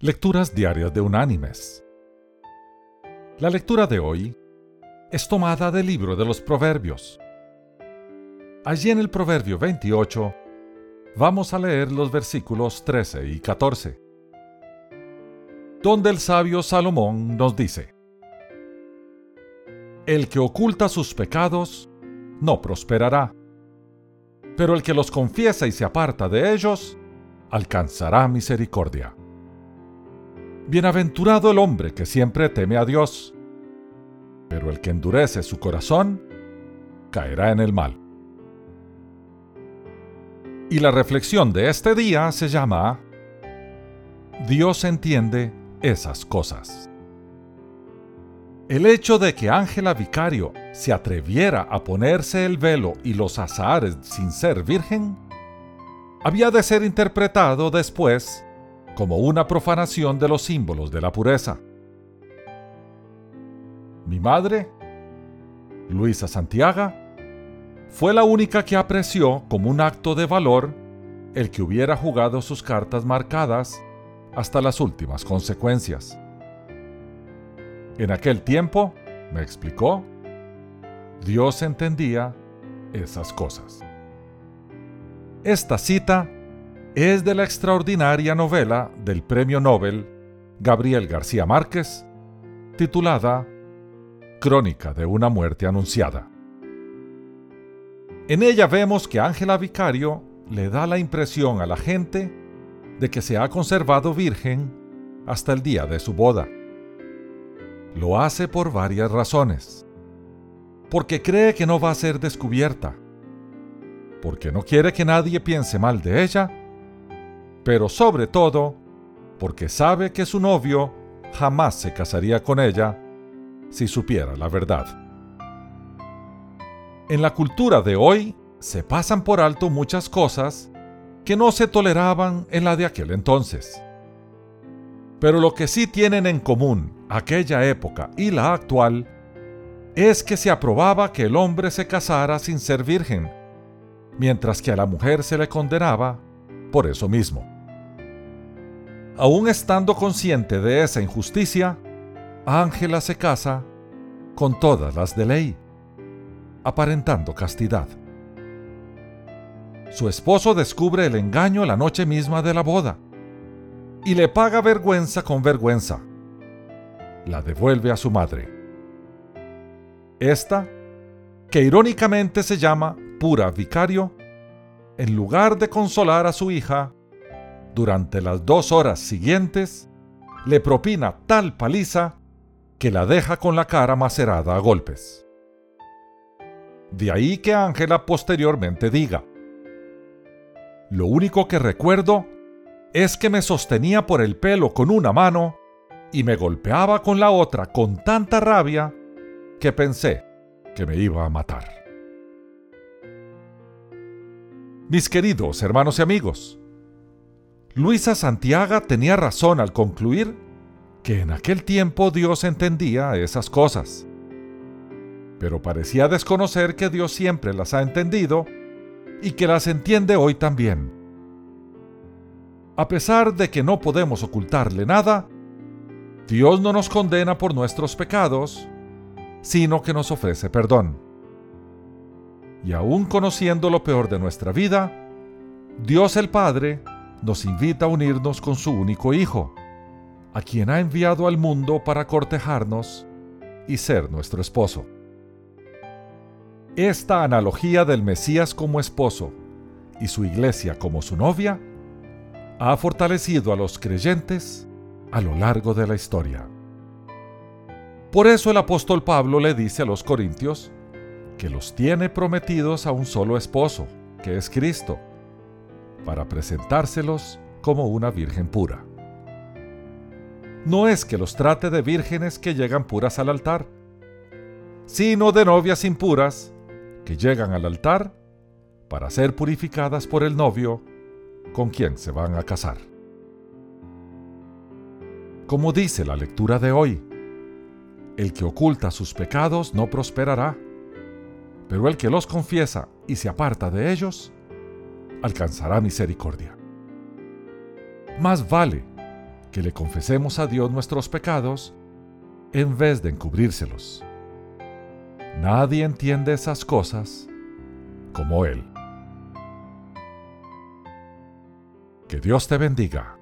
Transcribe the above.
Lecturas Diarias de Unánimes. La lectura de hoy es tomada del libro de los Proverbios. Allí en el Proverbio 28 vamos a leer los versículos 13 y 14, donde el sabio Salomón nos dice, El que oculta sus pecados no prosperará, pero el que los confiesa y se aparta de ellos alcanzará misericordia. Bienaventurado el hombre que siempre teme a Dios, pero el que endurece su corazón caerá en el mal. Y la reflexión de este día se llama Dios entiende esas cosas. El hecho de que Ángela Vicario se atreviera a ponerse el velo y los azahares sin ser virgen, había de ser interpretado después como una profanación de los símbolos de la pureza. Mi madre, Luisa Santiago, fue la única que apreció como un acto de valor el que hubiera jugado sus cartas marcadas hasta las últimas consecuencias. En aquel tiempo, me explicó, Dios entendía esas cosas. Esta cita es de la extraordinaria novela del Premio Nobel Gabriel García Márquez, titulada Crónica de una muerte anunciada. En ella vemos que Ángela Vicario le da la impresión a la gente de que se ha conservado virgen hasta el día de su boda. Lo hace por varias razones. Porque cree que no va a ser descubierta. Porque no quiere que nadie piense mal de ella. Pero sobre todo, porque sabe que su novio jamás se casaría con ella si supiera la verdad. En la cultura de hoy se pasan por alto muchas cosas que no se toleraban en la de aquel entonces. Pero lo que sí tienen en común aquella época y la actual es que se aprobaba que el hombre se casara sin ser virgen, mientras que a la mujer se le condenaba por eso mismo. Aún estando consciente de esa injusticia, Ángela se casa con todas las de ley aparentando castidad. Su esposo descubre el engaño la noche misma de la boda y le paga vergüenza con vergüenza. La devuelve a su madre. Esta, que irónicamente se llama pura vicario, en lugar de consolar a su hija, durante las dos horas siguientes, le propina tal paliza que la deja con la cara macerada a golpes. De ahí que Ángela posteriormente diga, Lo único que recuerdo es que me sostenía por el pelo con una mano y me golpeaba con la otra con tanta rabia que pensé que me iba a matar. Mis queridos hermanos y amigos, Luisa Santiago tenía razón al concluir que en aquel tiempo Dios entendía esas cosas pero parecía desconocer que Dios siempre las ha entendido y que las entiende hoy también. A pesar de que no podemos ocultarle nada, Dios no nos condena por nuestros pecados, sino que nos ofrece perdón. Y aún conociendo lo peor de nuestra vida, Dios el Padre nos invita a unirnos con su único Hijo, a quien ha enviado al mundo para cortejarnos y ser nuestro esposo. Esta analogía del Mesías como esposo y su iglesia como su novia ha fortalecido a los creyentes a lo largo de la historia. Por eso el apóstol Pablo le dice a los corintios que los tiene prometidos a un solo esposo, que es Cristo, para presentárselos como una virgen pura. No es que los trate de vírgenes que llegan puras al altar, sino de novias impuras que llegan al altar para ser purificadas por el novio con quien se van a casar. Como dice la lectura de hoy, el que oculta sus pecados no prosperará, pero el que los confiesa y se aparta de ellos, alcanzará misericordia. Más vale que le confesemos a Dios nuestros pecados en vez de encubrírselos. Nadie entiende esas cosas como Él. Que Dios te bendiga.